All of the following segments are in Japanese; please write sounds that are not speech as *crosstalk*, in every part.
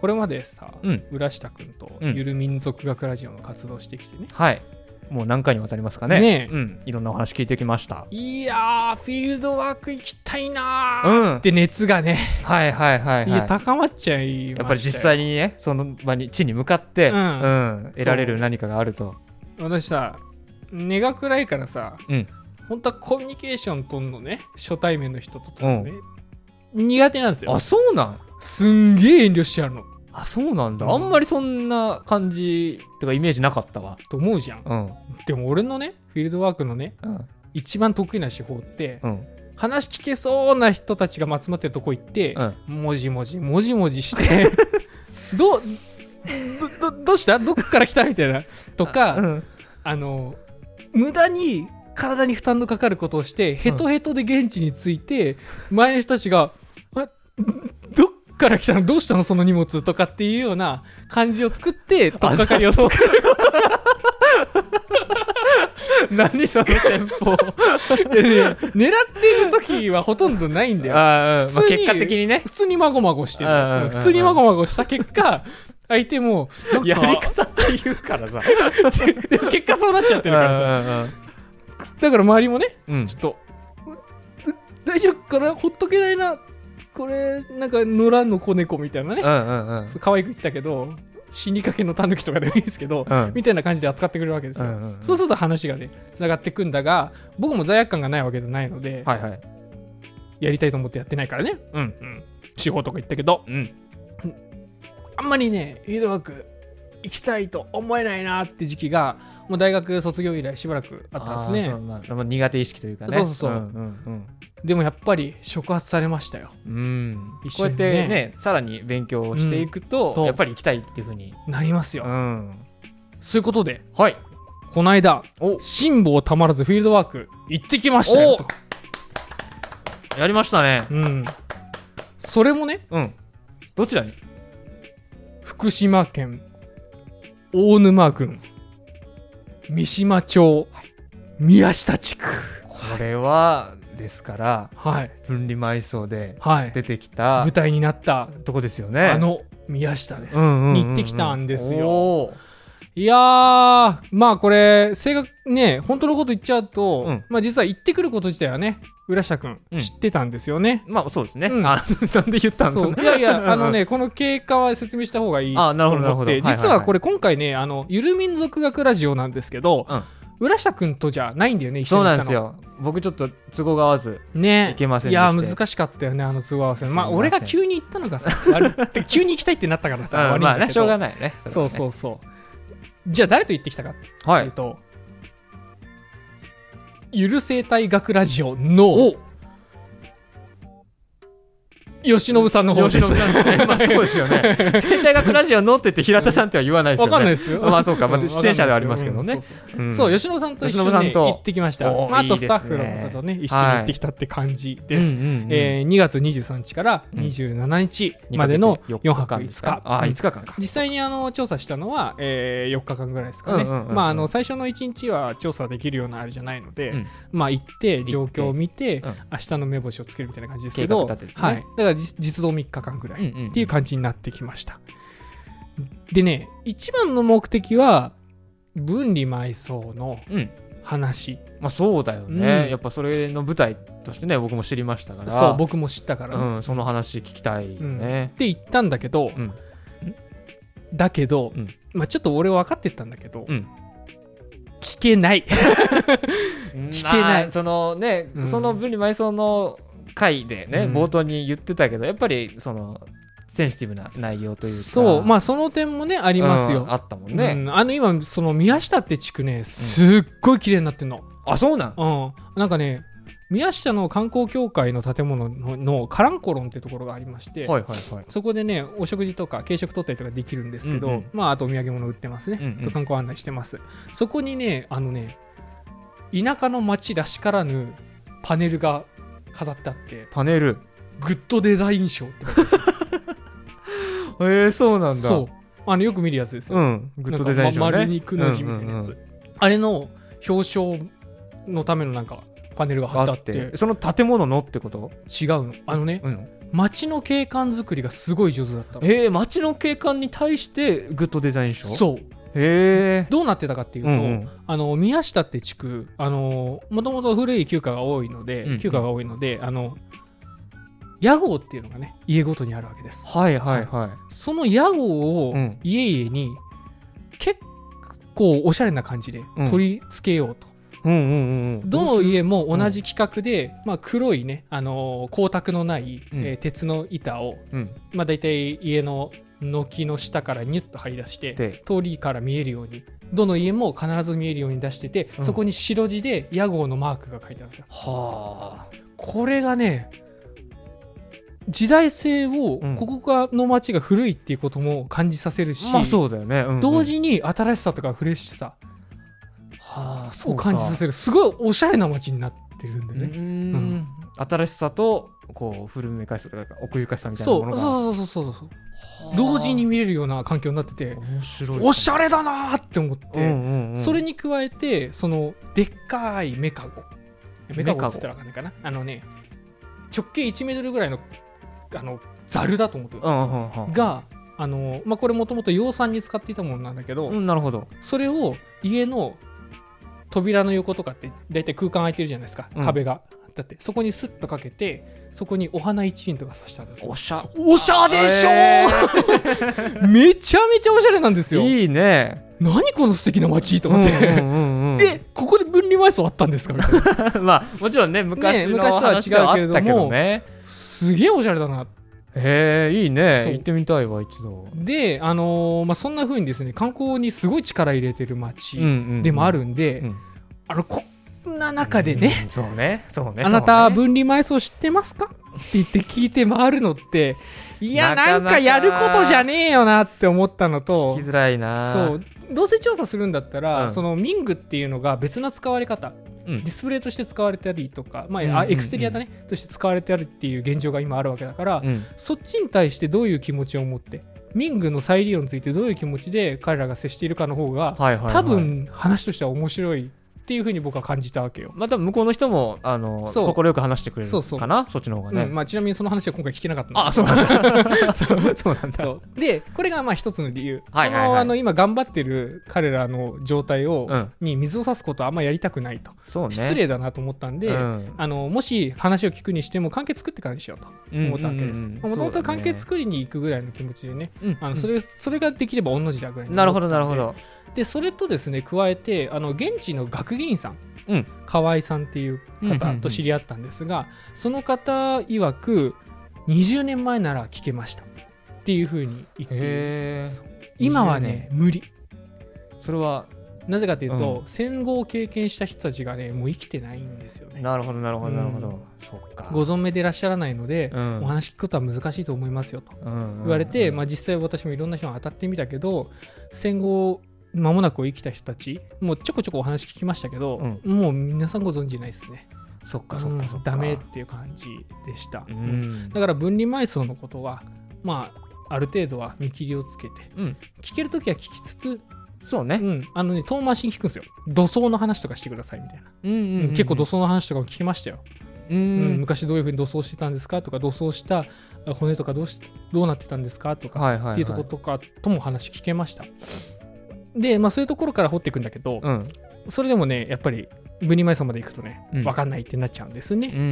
これまでさ、うん。浦下くんとうん。ゆる民族学ラジオの活動してきてね、はい。もう何回にわたりますかね。ねえ。うん。いろんなお話聞いてきました。いやーフィールドワーク行きたいなうーっんて熱がね、はいはいはいい。やはい高まっちゃいましたよ。やっぱり実際にねその場に地に向かって、ううんん得られる何かがあると。私さ根が暗いからさ、うん。本当はコミュニケーションとんのね初対面の人ととのね、苦手なんですよ。あそうなん？すんげえ遠慮しちゃうの。あそうなんだ、うん。あんまりそんな感じとかイメージなかったわ。と思うじゃん。うん。でも俺のねフィールドワークのねうん。一番得意な手法って、うん。話聞けそうな人たちが集まってるとこ行って、うん。もじもじもじもじして *laughs* どうどどどうした？どっから来た？みたいな。とかあ,、うん。の無駄に体に負担のかかることをしてヘトヘトで現地に着いて、前の人たちが「あどっから来たの？どうしたの？その荷物」とかっていうような感じを作って取っかかりを作る。*laughs* 何その戦法？*laughs* でね狙ってる時はほとんどないんだよ。あ、うん。まあ、普通に結果的にね。普通にまごまごしてる普通にまごまごした結果 *laughs* 相手もやり方って言うからさ。結果そうなっちゃってるからさ。さだから周りもねうん。ちょっと大丈夫かな？ほっとけないなこれなんか野良の子猫みたいなね。うんうんうん。可愛く言ったけど死にかけのタヌキとかでもいいですけど、うん。みたいな感じで扱ってくれるわけですよ、うんうんうん。そうすると話がねつながってくんだが僕も罪悪感がないわけじゃないので、はいはい。やりたいと思ってやってないからね、うん。うん、司法とか言ったけど。うん。あんまりねフィールドワーク行きたいと思えないなって時期がもう大学卒業以来しばらくあったんですね。あーそうまあまあ苦手意識というかね。そうそうそう。んうんでもやっぱり触発されましたよ。うん。うん一こうやってねさらに勉強をしていくと、うん。やっぱり行きたいっていうふうに。なりますよ、うん。そういうことではい。この間お。辛抱たまらずフィールドワーク行ってきましたよと。やりましたね。うん。それもねうん。どちらに？福島県大沼郡三島町宮下地区。これはですからはい。分離埋葬ではい。出てきた舞台になったとこですよね。あの宮下です、うんうんうんうん。に行ってきたんですよ。いやーまあこれ正確ね本当のこと言っちゃうと、うん。まあ実は行ってくること自体はね浦下君うん。知ってたんですよね、まあそうですね、うん。あ *laughs* なんで言ったんですかいやいや *laughs* あのねこの経過は説明した方がいいとあなるほどなるほど。はいはいはい。実はこれ今回ねあのゆる民族学ラジオなんですけど、うん。浦下君とじゃないんだよねそうなんですよ。僕ちょっと都合が合わずね。いけませんいや難しかったよねあの通話合わせ。まあ俺が急に行ったのがさ *laughs* 急に行きたいってなったからさ、うんまあねしょうがないねそううそうそう。じゃあ誰と行ってきたかってはいいうと、ゆる生態学ラジオの吉信さんの方です。吉野さんね。まあそうですよね。*laughs* 生態学ラジオのって言って平田さんっては言わないですよね。わかんないですよ。まあそうか。まあん。出演者ではありますけどね。そう吉野さんと一緒に、行ってきました。まあ、あとスタッフの方とね、一緒に行ってきたって感じです。えー2月23日からうん。27日までの4泊5日。あうん。5日間か。実際にあの調査したのは、えー4日間ぐらいですかね。まあ、あの最初の1日は調査できるようなあれじゃないので、うん。まあ行って状況を見て、うん。明日の目星をつけるみたいな感じですけど、はい、だから実実動3日間ぐらい。っていう感じになってきました。でね、一番の目的は、分離埋葬のうん。話。まあそうだよね、うん。やっぱそれの舞台としてね僕も知りましたから。そう、僕も知ったから。ね、うんその話聞きたいよね。って言ったんだけど、うん。だけど、うん。まあちょっと俺分かってったんだけど、うん。聞けない。*laughs* 聞けない。そのね、うん。その分離埋葬の回でね、うん。冒頭に言ってたけどやっぱりそのセンシティブな内容というか。そう、まあその点もね、ありますよ。うんあったもんね、うん。あの今、その宮下って地区ね、すっごい綺麗になってんの。あそうなん？うん、なんかね、宮下の観光協会の建物ののカランコロンってところがありまして、はいはいはい。そこでね、お食事とか軽食取ったりとかできるんですけど、うんうん。まあ、あとお土産物売ってますね。うんうん。と観光案内してます。そこにね、あのね、田舎の町らしからぬパネルが飾ってあって、パネル。グッドデザイン賞って書いてあるんですよ。*laughs* えー、そうなんだ。そう。あのよく見るやつですよ。うん。グッドデザイン賞ね。丸にくの字みたいなやつ。うんうんうん。あれの表彰のためのなんかパネルが貼ってあって。その建物のってこと？違うの。あのねうん。街の景観作りがすごい上手だったの。えー、街の景観に対してグッドデザイン賞？うそうどうなってたかっていうと、うんうん。あの宮下って地区あのもともと古い旧家が多いので、うんうん。旧家が多いのであの屋号っていうのがね家ごとにあるわけです。はいはいはい。その屋号をうん。家々に結構おしゃれな感じでうん。取り付けようと、うんうんうんうん。どの家も同じ企画で、まあ、黒いね、あのー光沢のない、うん。えー鉄の板を、うん。まあ、大体家の軒の下からニュッと張り出してで通りから見えるようにどの家も必ず見えるように出してて、うん。そこに白地で屋号のマークが書いてあるんですよはあ。これがね時代性を、うん。ここがの街が古いっていうことも感じさせるし、まあそうだよね、うんうん。同時に新しさとかフレッシュさはあそう感じさせる。すごいおしゃれな街になってるんだうよね、ん。ん。新しさとこう古めかしさとか奥ゆかしさみたいなものが。そう。そうそうそうそうはあ同時に見れるような環境になってておしゃれだなーって思って、それに加えてそのでっかいメカゴ。メカゴっつったらわかんないかな。あのね直径1メートルぐらいのあのザルだと思ってくださうんうんうん。いがあの、まあ、これもともと養蚕に使っていたものなんだけど、うんなるほど。それを家の扉の横とかって大体空間空いてるじゃないですか、うん。壁がだってそこにスッとかけてそこにお花一輪とか刺したんですよ。おしゃおしゃでしょ、えめちゃめちゃおしゃれなんですよ。いいね。何この素敵な街と思って、えここで分離埋葬あったんですか？みたいな。*laughs* まあもちろんね昔の昔とは違うけどね。すげえおしゃれだな。へえいいね。そう。行ってみたいわ一度。であのーまあ、そんな風にですね観光にすごい力入れてる街でもあるんで、うん。あのこんな中でね、うん。そうね。そうね。あなた分離埋葬知ってますか？って言って聞いて回るのっていやなんかやることじゃねえよなって思ったのと。聞きづらいな。そう。どうせ調査するんだったら、うん。そのミングっていうのが別な使われ方。うん。ディスプレイとして使われたりとか、まあうんうんうんあエクステリアだね、として使われてあるっていう現状が今あるわけだから、うん。そっちに対してどういう気持ちを持ってミングの再利用についてどういう気持ちで彼らが接しているかの方が、はいはいはい。多分話としては面白いっていうふうに僕は感じたわけよ。また向こうの人もあの快く話してくれるそうそう。かなそっちの方がね。うん。まあ、ちなみにその話は今回聞けなかったあそう。なんだそうそうなんだ。でこれがまあ一つの理由、はいはいあの今頑張ってる彼らの状態を、うん。に水を差すことはあんまやりたくないと、ね。失礼だなと思ったんで、うん。あのもし話を聞くにしても関係作ってからにしようと思ったわけです。もともと関係作りに行くぐらいの気持ちでね、あのそれそれができれば御の字だぐらいになるほどなんるほどでそれとですね加えてあの現地の学芸員さん、うん。河合さんっていううんうんうん。方と知り合ったんですが、その方曰く20年前なら聞けました。っていうふうに言って今はね無理。それはなぜかというと、う戦後を経験した人たちがねもう生きてないんですよね。なるほどなるほどなるほうど。そっか。ご存命でいらっしゃらないので、うん。お話聞くことは難しいと思いますよと言言われて、まあ、実際私もいろんな人が当たってみたけど戦後間もなくを生きた人たちもうちょこちょこお話聞きましたけど、もう皆さんご存知ないですね。そっかそっかそっか。うんダメっていう感じでした、うん。だから分離埋葬のことはまあある程度は見切りをつけてうん。聞けるときは聞きつつ、そうね。うん、あのね遠回しに聞くんですよ。土葬の話とかしてくださいみたいな、うんうん結構土葬の話とかも聞きましたよ、ううん。ん昔どういうふうに土葬してたんですかとか土葬した骨とかどうしどうなってたんですかとか、はいはいはい。っていうところとかとも話聞けました。で、まあ、そういうところから掘っていくんだけど、うん。それでもね、やっぱり分離埋葬まで行くとね、うん。分かんないってなっちゃうんですね。うんう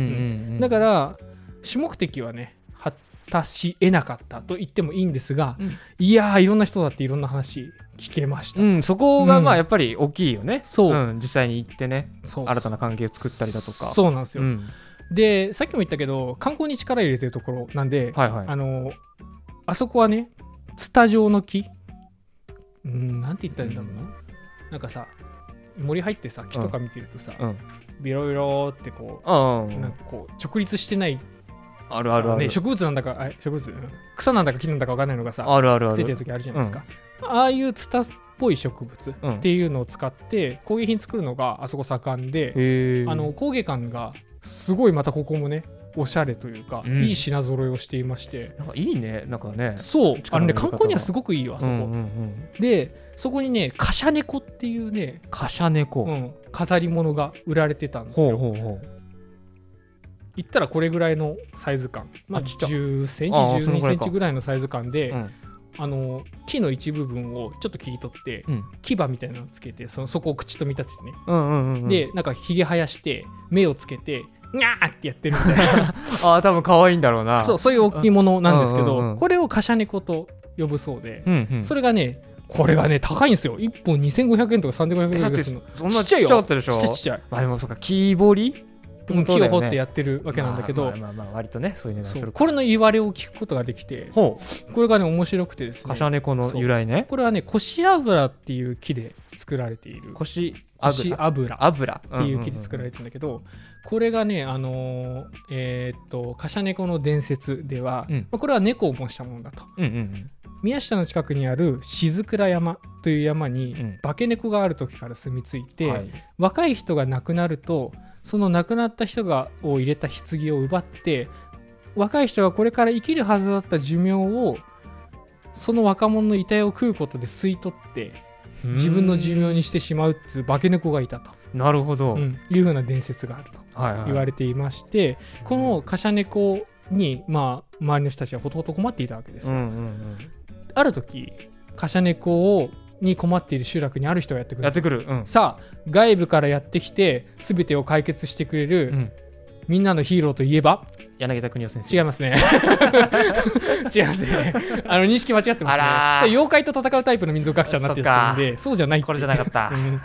んだから、主目的はね、果たし得なかったと言ってもいいんですが、うん。いやー、いろんな人だっていろんな話聞けました。うんそこがまうん。あやっぱり大きいよね。そう。ん実際に行ってねそう。新たな関係を作ったりだとか。そうなんですよ。うん。で、さっきも言ったけど、観光に力入れてるところなんで、はいはい。あのあそこはねツタ状の木うんなんて言ったらいいんだろうな、なんかさ森入ってさ木とか見てるとさ、うん。ビロビロってこあう、なんかこう直立してない、あるあるある。ね、植物なんだかあ植物うん。草なんだか木なんだか分かんないのがさあるあるあついてるる時あるじゃないですか、ああいうツタっぽい植物うん。っていうのを使って工芸品作るのがあそこ盛んで、あの工芸館がすごいまたここもねおしゃれというか、うん。いい品揃えをしていまして。なんかいいね。なんかね。そう。あのね観光にはすごくいいよあそこ、うんうんうん。でそこにねカシャネコっていうね、カシャネコ。うん、飾り物が売られてたんですほうよほうほ言ったらこれぐらいのサイズ感、まあ、あちっちゃ。10センチ12あーそのぐらいか。センチぐらいのサイズ感で、うん。あの木の一部分をちょっと切り取って、うん。牙みたいなのをつけてそのそこを口と見立ててね、うんうんうんうん。でなんかひげ生やして目をつけてにゃーってやってるみたいな。*laughs* ああ多分可愛いんだろうな。そうそういう置物なんですけど、うんうんうんこれをカシャネコと呼ぶそうで、うんうん。それがねこれがね高いんですよ。1本2500円とか3500円ぐらいするの。そんなちっちゃいよ。ちったでしょ。ちっちゃいあでもそうか木彫り木を掘ってやってるわけなんだけど、まあまあまあまあ割とねそういう値うこれの言われを聞くことができてほこれがね面白くてですうね。カシャネコの由来ね。これはねコシ油っていう木で作られている。腰コシ油。油。油っていう木で作られてるんだけど、これがねあのーえーっとカシャネコの伝説では、うん。まあこれは猫を模したものだと。うんうんうん。宮下の近くにある静倉山という山に、うん。化け猫がある時から住み着いて、はい。若い人が亡くなるとその亡くなった人がを入れた棺を奪って若い人がこれから生きるはずだった寿命をその若者の遺体を食うことで吸い取って自分の寿命にしてしまうっていう化け猫がいたと、なるほど、うん。いうふうな伝説があると言われていまして、このカシャ猫に、まあ、周りの人たちはほとほと困っていたわけですよ、うんうんある時カシャ猫をに困っている集落にある人がやってくうん、るやってくる。うん、さあ外部からやってきて全てを解決してくれる、うん、みんなのヒーローといえば？柳田邦夫先生違いますね。*laughs* 違いますね。あの認識間違ってますね。妖怪と戦うタイプの民族学者になってるんでそうじゃないこれじゃなかった。う *laughs* ん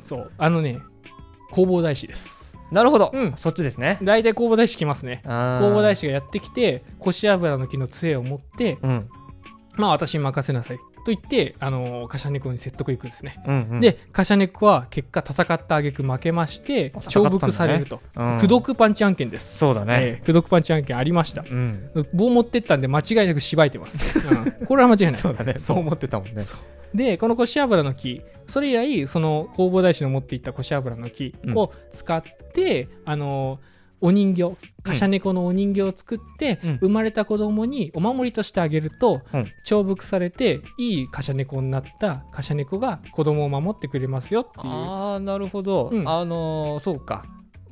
そう。あのね弘法大師ですなるほど、うん。そっちですね。大体弘法大師来ますね。弘弘法大師がやってきて腰油の木の杖を持ってうん。まあ私に任せなさいと言ってあのカシャネコに説得いくんですね、うんうん、でカシャネコは結果戦った挙句負けましてあ戦ったんだね。重複されると、うん、パンチ案件です。そうだね、えーパンチ案件ありました。うん。棒持ってったんで間違いなくしばいてます、うん。これは間違いない。そうだね。そう思ってたもんね。でこの腰油の木。それ以来その弘法大師の持っていった腰油の木を使って、あのお人形カシャネコのお人形を作って、うん。生まれた子供にお守りとしてあげると、うん。重複されていいカシャネコになったカシャネコが子供を守ってくれますよっていう。ああなるほど、うん。あのーそうか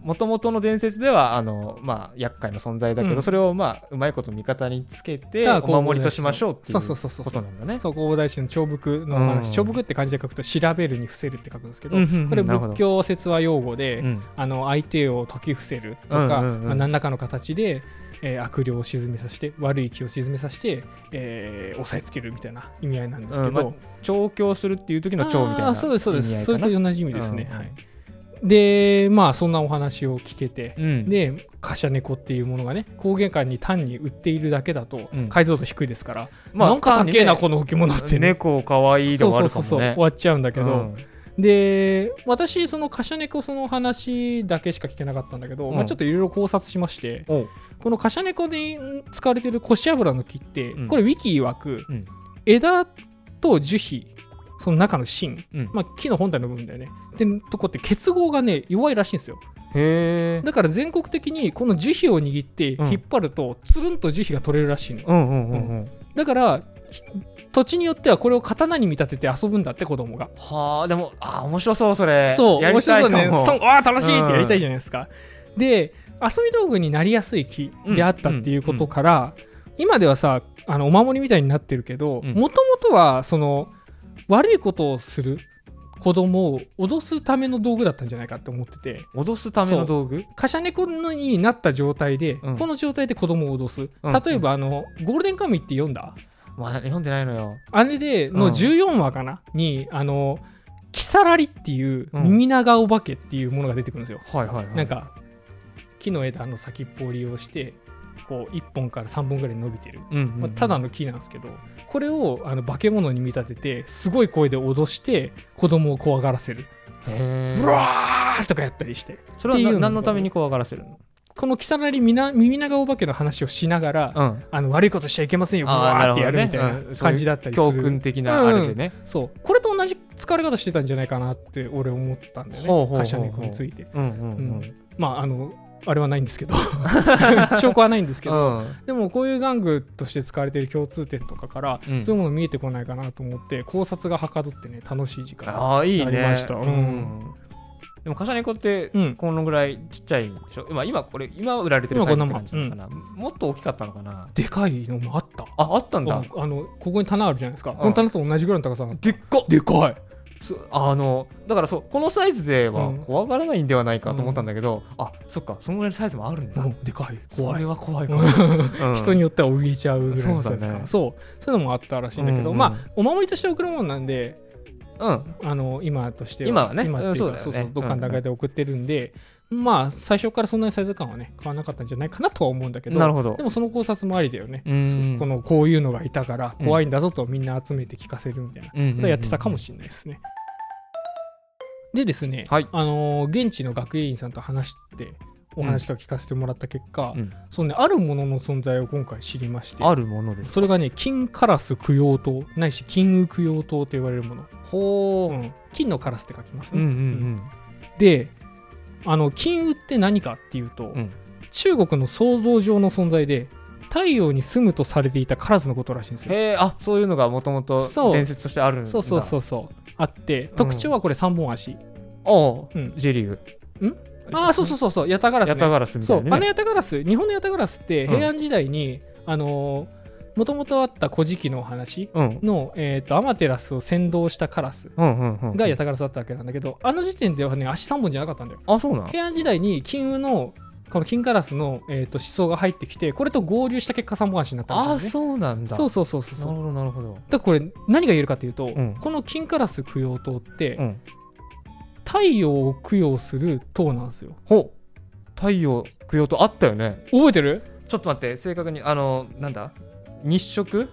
もともとの伝説ではあのまあ厄介な存在だけど、うん。それをまあうまいこと味方につけてお守りとしましょうっていそうそうそうそう。ことなんだね。そう弘法大師の重複の話、うん。重複って漢字で書くと調べるに伏せるって書くんですけど、うんうんうん。これ仏教説話用語で、うん。あの相手を解き伏せるとか、うんうんうん。まあ、何らかの形で、えー悪霊を沈めさせて悪い気を沈めさせて、えー押さえつけるみたいな意味合いなんですけど、うん。ま調教するっていう時の調みたいなそうですそうです。それと同じ意味ですね、うん。はい、でまあそんなお話を聞けて、うん。でカシャネコっていうものがね工芸館に単に売っているだけだとうん。解像度低いですから、まあなんか高えな、ねこの置物ってね。猫かわいいでもあそうそうそうる終わっちゃうんだけど、うん。で私そのカシャネコその話だけしか聞けなかったんだけど、うん。まあ、ちょっといろいろ考察しましてこのカシャネコで使われてる腰油の木って、うん。これウィキ曰く、うん。枝と樹皮その中の芯、うん。まあ、木の本体の部分だよねってとこって結合がね弱いらしいんですよ。へえ。だから全国的にこの樹皮を握ってうん。引っ張ると、つるんと樹皮が取れるらしいのうんうんうんうん。だからひ土地によってはこれを刀に見立てて遊ぶんだって子供が。はあでもあー面白そうそれ。そう、面白そうね。ストンああ、楽しいってやりたいじゃないですか。で、遊び道具になりやすい木であったっていうことから、今ではさ、あのお守りみたいになってるけど、うん。もともとは、その、悪いことをする子供を脅すための道具だったんじゃないかって思ってて、脅すための道具？カシャネコになった状態で、うん。この状態で子供を脅す。うん例えば、あの、ゴールデンカムイって読んだ？まあ読んでないのよ。あれでのうん。14話かな、に、あの、キサラリっていう耳長お化けっていうものが出てくるんですよ。はいはいはい。なんか木の枝の先っぽを利用してこう1本から3本ぐらい伸びてる、うんうんうん。まあ、ただの木なんですけどこれをあの化け物に見立ててすごい声で脅して子供を怖がらせる。ブワーとかやったりして。それは何のために怖がらせるの？この木更木みな耳長お化けの話をしながら、うん。あの悪いことしちゃいけませんよブワーってやるみたいうん。な感じだったりする、教訓的なあれでね。そう。これと同じ使われ方してたんじゃないかなって俺思ったんだよね。ほうほうほうほう。カシャネコについて。うんうんううんん。まああのあれはないんですけど。*laughs* 証拠はないんですけど、うん。でもこういう玩具として使われている共通点とかから、うん。そういうもの見えてこないかなと思って考察がはかどってね楽しい時間ありました。うん。でもカシャネコってうん。このぐらいちっちゃいでしょ、まあ、今これ今売られてるサイズって感じなのかな、もっと大きかったのかな？でかいのもあった。ああったんだ。あのここに棚あるじゃないですか、この棚と同じぐらいの高さでっかでかい。そあのだからそうこのサイズではうん。怖がらないんではないかと思ったんだけど、あそっかそのぐらいのサイズもあるんだ、うん。でかい。怖いそれは怖い。かも、うんうん。*laughs* 人によっては浮いちゃうぐらいのサイズか。そう。だねそうそういうのもあったらしいんだけど、うんうんまあお守りとして送るもんなんでうん。あの今としては。今はね。今っていうかうんそうそうそうどっかの段階で送ってるんで、まあ最初からそんなにサイズ感はね変わらなかったんじゃないかなとは思うんだけどなるほど。でもその考察もありだよね、うん。このこういうのがいたから怖いんだぞとみんな集めて聞かせるみたいなうんことをやってたかもしれないですね。でですね、はい。あのー現地の学芸員さんと話してお話とか聞かせてもらった結果、うん。そのね、あるものの存在を今回知りましてあるものですそれがね金カラス供養塔ないし金烏供養塔と言われるもの、ほう、うん。金のカラスって書きますうんうね、ん。であの金烏って何かっていうと、うん。中国の想像上の存在で太陽に住むとされていたカラスのことらしいんですよ。へえあそういうのがもともとそう。伝説としてあるんだ。そうそうそうそう。あって特徴はこれ3本足、おう、うん。J リーグ。ああそうそうそうそう。ヤタガラス、ね、ヤタガラスみたそいう。なねあのヤタガラス日本のヤタガラスってうん。平安時代に、あのもともとあった古事記の話うん。の、えー、とアマテラスを先導したカラスがヤタガラスだったわけなんだけど、あの時点ではね足3本じゃなかったんだよ。あそうなん？平安時代に金運のこの金カラスの、えー、と思想が入ってきてこれと合流した結果3本足になったんあですよね。そうなんだ。そうそうそうそうなるほどなるほど。だからこれ何が言えるかというと、ん。この金カラス供養塔って、うん。太陽を供養する塔なんですよ。ほう。太陽供養とあったよね。覚えてる？ちょっと待って正確にあのなんだ？日食？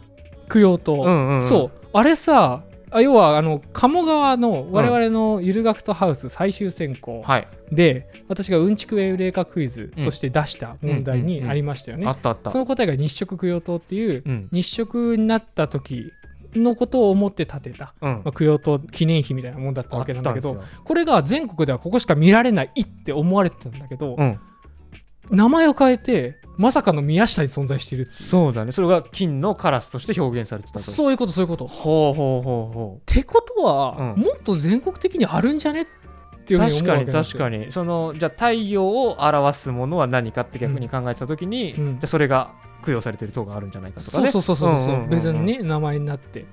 供養塔、んうんそう。あれさあ要はあの鴨川の我々のゆる学徒ハウス最終選考はい。で、私がうんちくエウレカクイズとして出した問題にありましたよね、あったあった。その答えが日食供養塔っていううん。日食になった時のことを思って建てた、うん。まあ、供養塔記念碑みたいなもんだったわけなんだけどこれが全国ではここしか見られないって思われてたんだけど、うん。名前を変えてまさかの宮下に存在していうそうだね。それが金のカラスとして表現されてたと。そういうことそういうこと。っほうほうほう。ほてことは、うん。もっと全国的にあるんじゃねっていうふうに思う確かに確かに。そのじゃあ太陽を表すものは何かって逆に考えてた時に、うん。じゃあそれが供養されてる塔があるんじゃないかとかそうねそうそうそうそう,、別にね名前になって、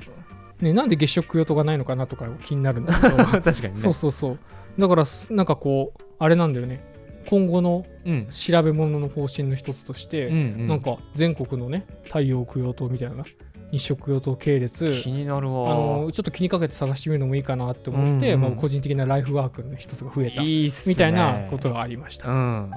ね、なんで月食供養塔がないのかなとか気になるんだけど。*laughs* 確かにね。そうそうそう。だからすなんかこうあれなんだよね今後のうん。調べ物の方針の一つとして、うんうん。なんか全国のね太陽供養塔みたいな日食供養塔系列気になるあわのちょっと気にかけて探してみるのもいいかなって思って、うんうん。まあ、個人的なライフワークの一つが増えた。みたいなことがありました。うん。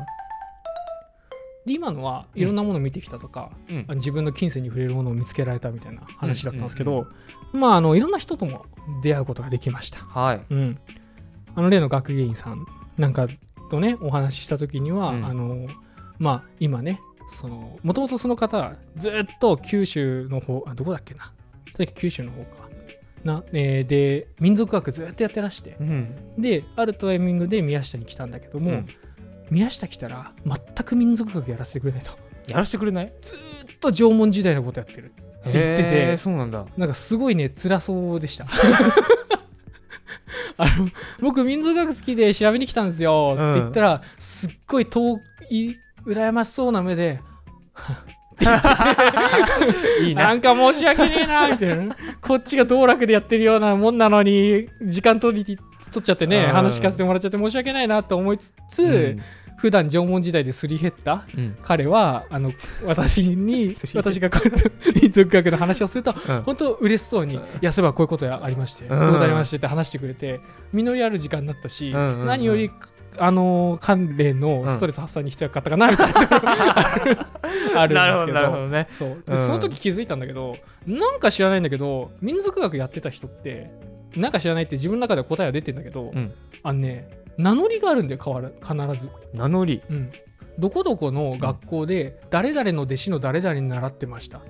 で今のはいろんなものを見てきたとか、うん。自分の金銭に触れるものを見つけられたみたいな話だったんですけど、まああのいろんな人とも出会うことができました。はい。うん、あの例の学芸員さんなんかとねお話しした時には、うん。あのまあ今ねそのもともとその方はずっと九州の方あどこだっけな。九州の方か。な、えーで民族学ずっとやってらして。うん。であるタイミングで宮下に来たんだけども、うん。宮下来たら全く民族学やらせてくれないと。やらせてくれない？ずっと縄文時代のことやってる言ってて。そうなんだ。なんかすごいね辛そうでした *laughs* あの僕民族学好きで調べに来たんですよ。って言ったら、すっごい遠い羨ましそうな目で *laughs* いいねなんか申し訳ねえなみたいな。こっちが道楽でやってるようなもんなのに時間取り取っちゃってねうん。話聞かせてもらっちゃって申し訳ないなと思いつつ、うん普段縄文時代ですり減ったうん。彼はあの *laughs* 私に私が民族学の話をするとうん。本当嬉しそうに「いやそういえばこういうことありまして、ん。こういうことありまして」って話してくれて実りある時間になったし、うん。うんうん。何よりあの関連のストレス発散に必要かったかなみたいな。*laughs* あるなるんですけど。なるほどね。そう。でうん。その時気づいたんだけどなんか知らないんだけど民族学やってた人ってなんか知らないって自分の中では答えは出てんだけど、うん。あのね名乗りがあるんだよ変わら必ず。名乗り。うん。どこどこの学校で誰々の弟子の誰々に習ってました。っ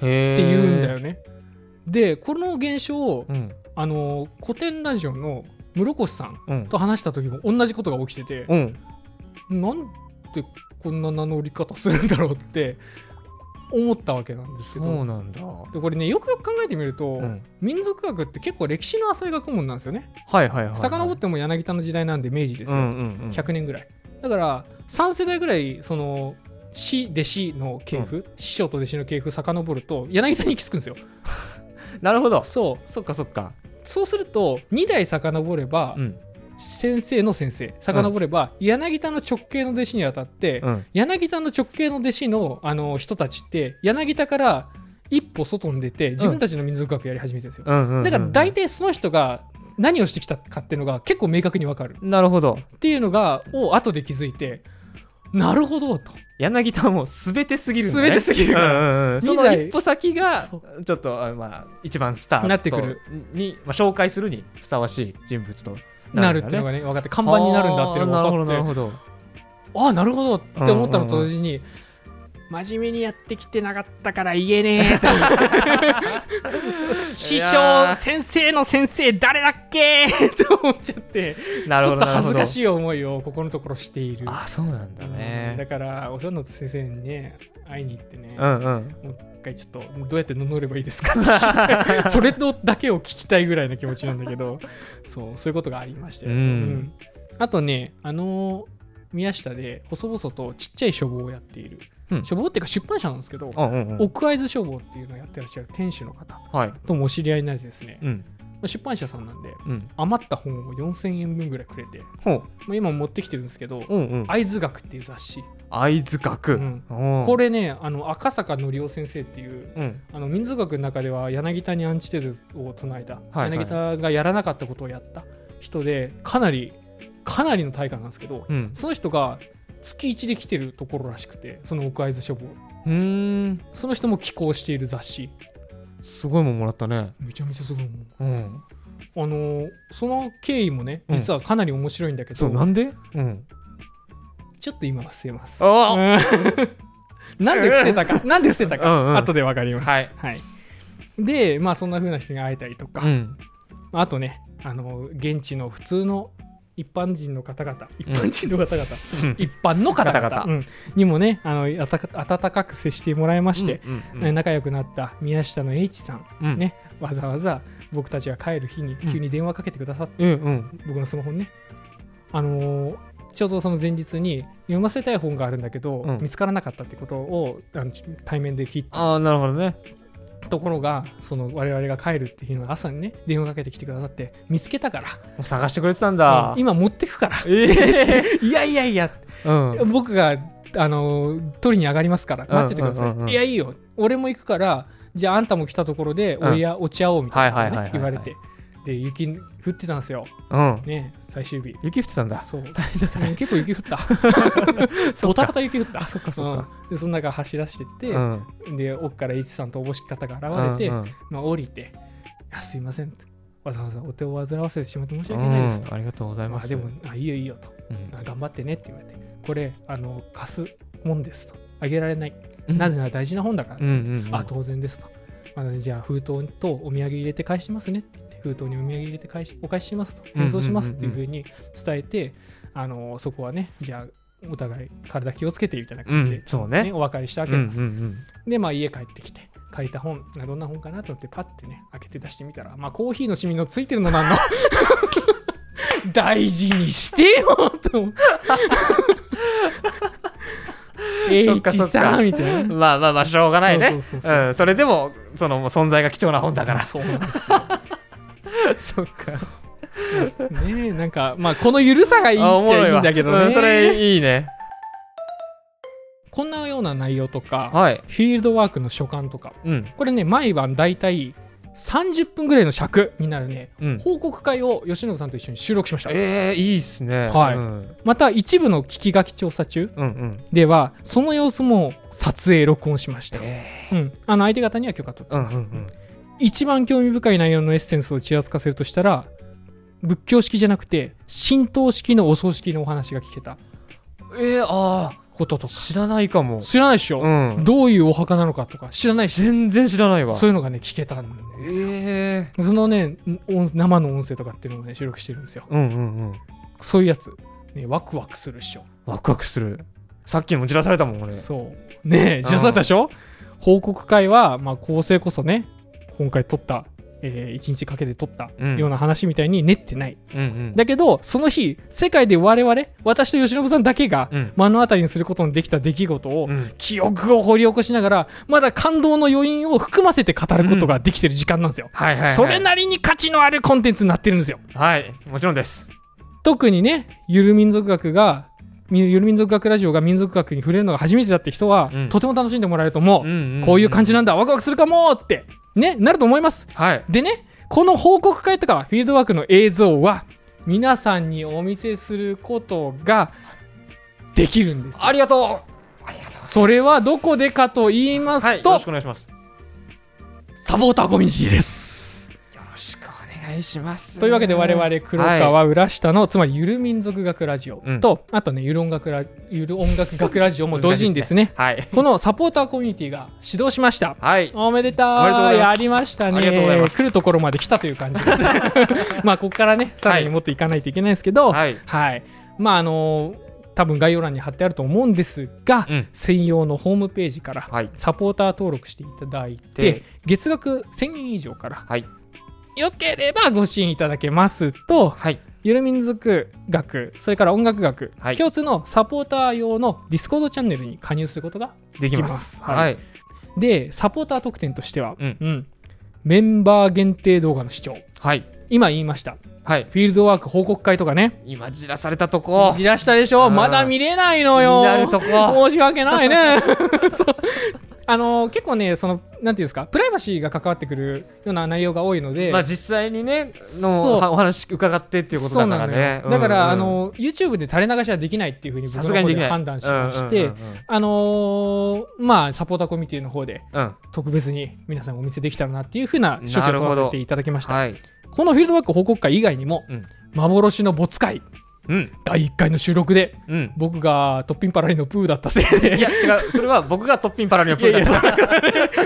て言うんだよね。でこの現象をうん。あの古典ラジオの室越さん。と話した時も同じことが起きてて、うん。なんでこんな名乗り方するんだろうって思ったわけなんですけそうどなんだ。でこれねよくよく考えてみると、うん。民族学って結構歴史の浅い学問なんですよね。はいはいはいはい。遡っても柳田の時代なんで明治ですよ、うんうんうん。100年ぐらい。だから3世代ぐらいその師弟子の系譜、師匠と弟子の系譜遡ると柳田に行き着くんですよ。*laughs* なるほど。そう。そっかそっか。そうすると2代遡れば、うん先生の先生。遡れば、柳田の直系の弟子にあたって、うん。柳田の直系の弟子のあの人たちって柳田から一歩外に出て自分たちの民族学やり始めてるんですよ、うんうんうんだから大体その人が何をしてきたかっていうのが結構明確に分かる。なるほど。っていうのがを後で気づいてなるほどと。柳田はもう全てすぎるんだね。全てすぎるから。うんうんうん。その一歩先がそちょっとあまあ一番スタートなってくる。に、まあ、紹介するにふさわしい人物となるっていうのががね。分かって看板になるんだっていうのが分かって。なるほどなるああなるほどって思ったのと同時に、真面目にやってきてなかったから言えねえと。*laughs* 師匠先生の先生誰だっけと思っちゃってちょっと恥ずかいしい思いをここのところしている。あそうなんだうんだねからおしゃのと先生にね会いに行ってね、うんうん。もう一回ちょっとどうやって名乗ればいいですか？っ *laughs* てそれのだけを聞きたいぐらいの気持ちなんだけど。そうそういうことがありましたよ、うん。あとねあのー宮下で細々とちっちゃい書房をやっている、うん。書房っていうか出版社なんですけど、うんうんうん。奥会津書房っていうのをやってらっしゃる店主の方はい。ともお知り合いになってですね、うん。出版社さんなんでうん。余った本を4000円分ぐらいくれて、まあ、今持ってきてるんですけどうんうん。会津学っていう雑誌、会津学これねあの赤坂則夫先生っていううん。あの民族学の中では柳田にアンチテーゼを唱えた、はいはい。柳田がやらなかったことをやった。人でかなりかなりの大家なんですけどうん。その人が月1で来てるところらしくてその奥会津書房。うーん。その人も寄稿している雑誌。すごいもんもらったね。めちゃめちゃすごいもん。うん。あのーその経緯もねうん。実はかなり面白いんだけど、そうなんで？うんちょっと今は伏せます。*laughs* なんで伏せたか。なんで伏せたか、うんうん。後でわかります。はい。はい。でまあそんな風な人に会えたりとか、うん。あとね、あの現地の普通の一般人の方々、一般人の方々、うん。一般の方々。うん。にもねあのあたか温かく接してもらいまして、うんうんうん。仲良くなった宮下の H さん、うん。ね、わざわざ僕たちが帰る日に急に電話かけてくださって、うんうん。僕のスマホにね、あのーちょうどその前日に読ませたい本があるんだけど、うん。見つからなかったってことをあの対面で聞いた。ああなるほどね。ところがその我々が帰るっていう日の朝にね電話かけてきてくださって見つけたから。もう探してくれてたんだ。今持ってくから。ええ *laughs* いやいやいや。うん。僕があの取りに上がりますから待っててください、うんうんうん。うんいやいいよ。俺も行くからじゃああんたも来たところでうん。おや、落ち合おうみたいなことはいはいはいはいはいね言われてで雪降ってたんですよ。うん。ね最終日。雪降ってたんだ。そう。*laughs* 大変だったね。うん結構雪降った。*laughs* そっかボタボタ雪降った。そっかそっか。うん。でその中走らしてって、うん。で奥から一さんとおぼしき方が現れて、うんうん。まあ、降りて「いやすいません」とわざわざお手を煩わせてしまって申し訳ないですと。うんありがとうございます。まあでもあいいよいいよと。うん。あ頑張ってねって言われて。これあの貸すもんですと。あげられない、うん。なぜなら大事な本だから、うんうんうん。あ当然ですと、まあ、じゃあ封筒とお土産入れて返しますねって封筒にお土産入れて返しお返ししますと。返送しますっていうふうに伝えて、あのそこはねじゃあお互い体気をつけてみたいな感じで、うんそうね。お別れしたわうんうんけです、うん。でまあ家帰ってきて借りた本あどんな本かなと思ってパッてね開けて出してみたらまあコーヒーのシミのついてるのなんの？*laughs* 大事にしてよと H *laughs* さんみたいな。まあまあまあしょうがないね。それでもその存在が貴重な本だから。そうなんですよ *laughs* そっか。ね。えなんかまあこのゆるさがいいっちゃいいんだけどね、うんそれいいね。*laughs* こんなような内容とかはい。フィールドワークの所感とかうん。これね毎晩だいたい30分ぐらいの尺になるね。うん。報告会を吉野さんと一緒に収録しました。えー、いいっすね。はい。うん。また一部の聞き書き調査中うんうん。ではその様子も撮影録音しました、えうん、あの相手方には許可取ってーうんます、うんうん一番興味深い内容のエッセンスをちらつかせるとしたら仏教式じゃなくて神道式のお葬式のお話が聞けた。えー、あこととか。あ知らないかも。知らないでしょ、うん。どういうお墓なのかとか。知らないし全然知らないわ。そういうのがね聞けたんですよ、ええそのね音生の音声とかっていうのをね収録してるんですよ。うんうんうん。そういうやつ、ね、ワクワクするっしょ。ワクワクする。さっきも散らされたもん俺。そう。ねえ知らされたでしょ、報告会は、まあ、構成こそね今回撮った、え1日かけて撮ったうん。ような話みたいに練ってない、うんうん。だけどその日世界で我々私と吉信さんだけがうん。目の当たりにすることのできた出来事を、うん。記憶を掘り起こしながらまだ感動の余韻を含ませて語ることができてる時間なんですよ、はいはいはい。それなりに価値のあるコンテンツになってるんですよ。はいもちろんです。特にねゆる民族学がみゆる民族学ラジオが民族学に触れるのが初めてだって人は、うん。とても楽しんでもらえると思う、んこういう感じななんだ。ワクワクするかもってねなると思います。はい。でねこの報告会とかフィールドワークの映像は皆さんにお見せすることができるんですよ。ありがとう。ありがとうそれはどこでかと言いますと、はいよろしくお願いします。サポーターコミュニティですいします。というわけで我々黒川浦下の、つまりゆる民族学ラジオうん。と、あとねゆる音楽ラゆる音楽学ラジオも同時にですねはい。このサポーターコミュニティが始動しました。はい。おめでとうございやりましたね。ありがとうございます。来るところまで来たという感じです。*laughs* まあここからねさらにもっといかないといけないですけどはい、はい。まああのー多分概要欄に貼ってあると思うんですが、うん。専用のホームページからはい。サポーター登録していただいてで月額1000円以上からはいよければご支援いただけますとはい。ゆる民族学それから音楽学、はい。共通のサポーター用の Discord チャンネルに加入することができます。す。はい。はい。でサポーター特典としては、うん。メンバー限定動画の視聴。はい今言いました。はい。フィールドワーク報告会とかね。今じらされたとこ。じらしたでしょ？うん。まだ見れないのよ。なるとこ。申し訳ないね。*laughs* あの結構ねそのなんていうんですか？プライバシーが関わってくるような内容が多いので、まあ実際にねのはお話伺ってっていうことだからね。だから、うん。うんあの YouTube で垂れ流しはできないっていうふうに僕さの方すがにで判断しまして、うんうんあのーまあサポーターコミュニティの方で特別に皆さんお見せできたらなっていうふうな処置を取らせていただきました。はいこのフィールドバック報告会以外にも、うん。幻の没会うん。第1回の収録でうん。僕がトッピンパラリのプーだったせいで。いや違う。それは僕がトッピンパラリのプーだった。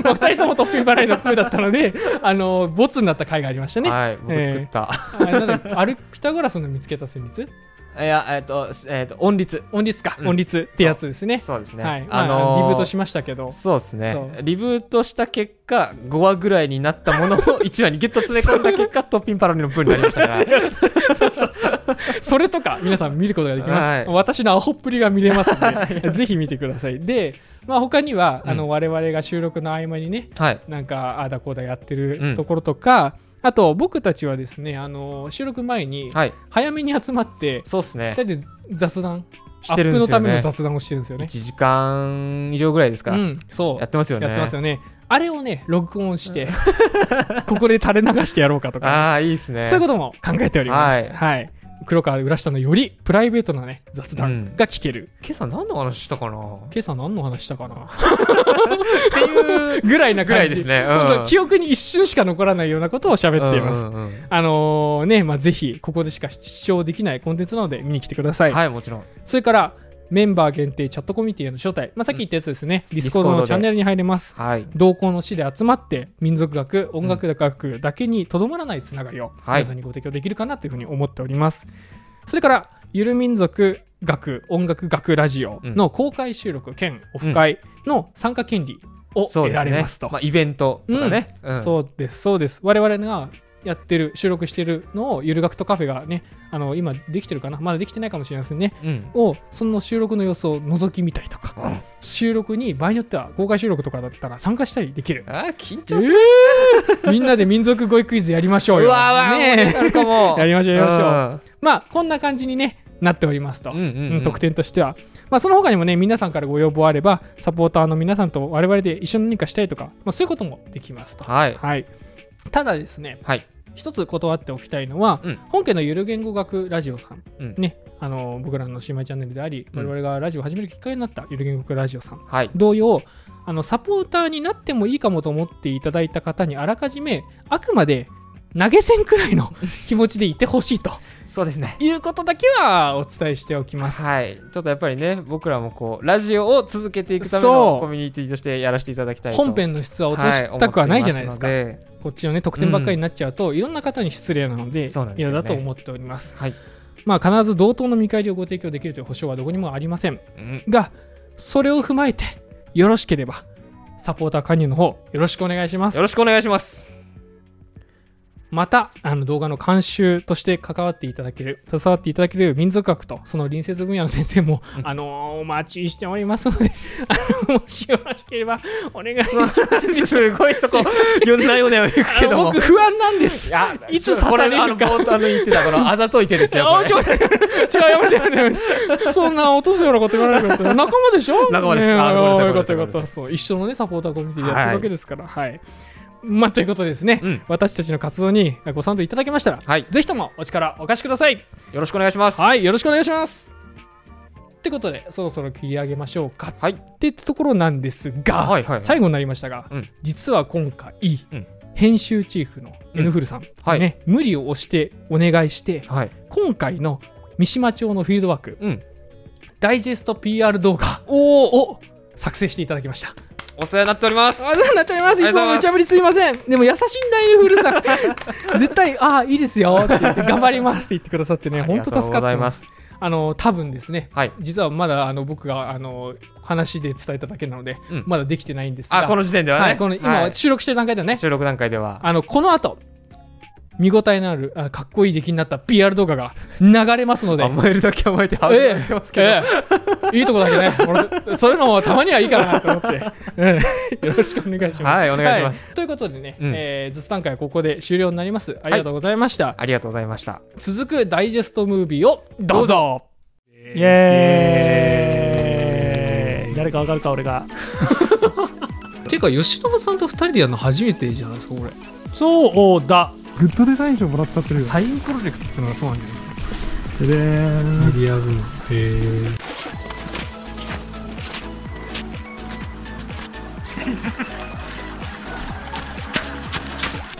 まあ2人ともトッピンパラリのプーだったのであのボツになった回がありましたね、はい僕作った。あなんだアルピタゴラスの見つけた旋律？いやえっとえっと音律。音律か、うん。音律ってやつですね。そう。ですね。はい、まああのーリブートしましたけど。そうですね。リブートした結果5話ぐらいになったものを *laughs* 1話にギュッと詰め込んだ結果トッピンパラリのプーになりましたから。*laughs* そうそうそうそれとか皆さん見ることができます、はい。私のアホっぷりが見れますのでぜひ見てください。で、まあ、他には、うん。あの我々が収録の合間にねはい。なんかああだこうだやってるうん。ところとか、あと僕たちはですねあの収録前にはい。早めに集まってそうですね。2人で雑談してるんですよね。アップのための雑談をしてるんですよね。1時間以上ぐらいですか。うんそう。やってますよね。やってますよね。あれをね録音して *laughs* ここで垂れ流してやろうかとかああいいですね。そういうことも考えております。ははい。黒川浦下のよりプライベートなね、雑談が聞ける。今朝何の話したかな？今朝何の話したかな？*laughs* っていうぐらいなぐら感じ。いですね本当うん記憶に一瞬しか残らないようなことを喋っています。うんうんうんあのーね、まあ、ぜひ、ここでしか視聴できないコンテンツなので見に来てください。はいもちろんそれから、メンバー限定チャットコミュニティへの招待。まあ、さっき言ったやつですね。 Discord のチャンネルに入れます。はい。同好の士で集まって民族学音楽学だけにとどまらないつながりをはい。皆さんにご提供できるかなというふうに思っております、それからゆる民族学音楽学ラジオの公開収録兼オフ会の参加権利を得られますと、まあイベントとかね。うん。そうですそうです。我々がやってる収録してるのをゆる学とカフェがねあの今できてるかな？まだできてないかもしれませんね。うん。をその収録の様子を覗き見たりとか。うん。収録に場合によっては公開収録とかだったら参加したりできる。あー緊え張する。ー！みんなで民族語彙クイズやりましょうよ。うわーわーねも *laughs* やりましょうやりましょう。うん。まあこんな感じにねなっておりますと、うんうんうんうん。特典としては、まあ、その他にもね皆さんからご要望あればサポーターの皆さんと我々で一緒に何かしたいとか、まあ、そういうこともできますと。はい。はい、ただですねはい一つ断っておきたいのは、うん。本家のゆる言語学ラジオさん、うん。ね、あの僕らの姉妹チャンネルであり、うん。我々がラジオを始めるきっかけになったゆる言語学ラジオさん。はい。同様あのサポーターになってもいいかもと思っていただいた方にあらかじめあくまで投げ銭くらいの *laughs* 気持ちでいてほしいと。そうですね。いうことだけはお伝えしておきます。はい。ちょっとやっぱりね僕らもこうラジオを続けていくためのコミュニティとしてやらせていただきたいと。本編の質は落としたくはないじゃないですか。はいこっちのね特典ばっかりになっちゃうと、いろんな方に失礼なのでそうなんですよね。嫌だと思っております。はい。まあ必ず同等の見返りをご提供できるという保証はどこにもありません。うん。がそれを踏まえてよろしければサポーター加入の方よろしくお願いします。よろしくお願いしますまたあの動画の監修として関わっていただける携わっていただける民族学とその隣接分野の先生も、うん。あのお待ちしておりますのであのもしよろしければお願いします。*laughs* すごいそこよんなよねを言うけども。僕不安なんです。やいつ刺されるか。あの言ってたこのあざとい手ですよ違うやめてやめてそんな落とすようなこと言わないでください仲間でしょ？仲間です。ねあごめんなさいよかったよかった。そう一緒のねサポーターコミュニティでやってるわけですから。はい、まあということでですね、うん。私たちの活動にご賛同いただけましたら、はい。ぜひともお力お貸しください。よろしくお願いします。はいよろしくお願いします。ってことでそろそろ切り上げましょうか。はい。ってところなんですが、はいはいはい。最後になりましたが、うん。実は今回、うん。編集チーフの N フルさん、はい。ね、無理を押してお願いしてはい。今回の三島町のフィールドワーク、うん。ダイジェスト PR 動画を作成していただきました。お世話になっております。ありがとうございます。いつも無茶ぶりすいません。でも優しいんだよ、フルさん。*laughs* 絶対、ああ、いいですよって言って、頑張りますって言ってくださってね、本当助かってます。あの、多分ですね、はい。実はまだあの僕があの話で伝えただけなので、うん。まだできてないんですが、あこの時点ではね。はい、この今、はい。収録してる段階ではね、収録段階では。あのこの後見応えのあるあかっこいい出来になった PR 動画が流れますので、甘えるだけ甘えて始めてますけど、ええ。いいとこだけね。俺そういうのもたまにはいいかなと思って、ええ。よろしくお願いします。はいお願いします。はということでね、うん。えー、ズスタン会はここで終了になります。ありがとうございました。ありがとうございました。続くダイジェストムービーをどうぞ。イエーイ。誰かわかるか俺が。*laughs* ていうか、吉信さんと2人でやるの初めてじゃないですか、これ。そうだグッドデザイン賞もらっちゃってるよサインプロジェクトってのがそうなんじゃないですか。ででーんメディア部門。へえ。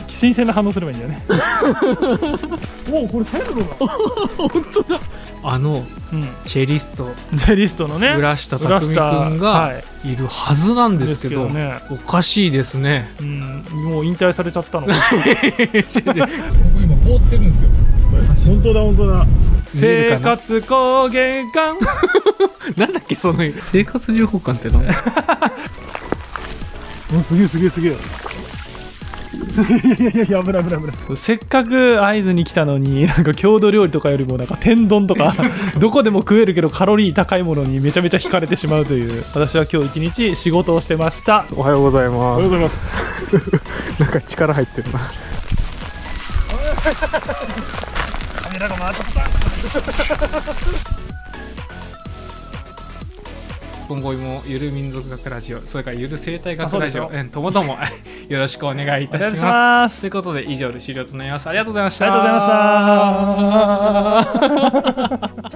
新鮮な反応すればいいんだよね *laughs* おおこれ最後が *laughs* 本当だ。あの、うん。チェリスト、ジェリストのね。浦下浦匠君はがい。いるはずなんですけど、ね。おかしいですね。うん。もう引退されちゃったの。*laughs* 今凍ってるんですよ。本当だ本当だ。生活高原館。*laughs* なんだっけその生活情報館って何お *laughs* すげえすげえすげえいやいやいや危ない危ない危ない。せっかく会津に来たのになんか郷土料理とかよりもなんか天丼とか *laughs* どこでも食えるけどカロリー高いものにめちゃめちゃ惹かれてしまうという私は今日一日仕事をしてました。おはようございおはまようございます。す *laughs* なんか力入ってるな。カメラが回った今後もゆる民族学ラジオそれからゆる生態学ラジオともども *laughs* よろしくお願いいたします。ということで以上で終了となります。ありがとうございました。ありがとうございました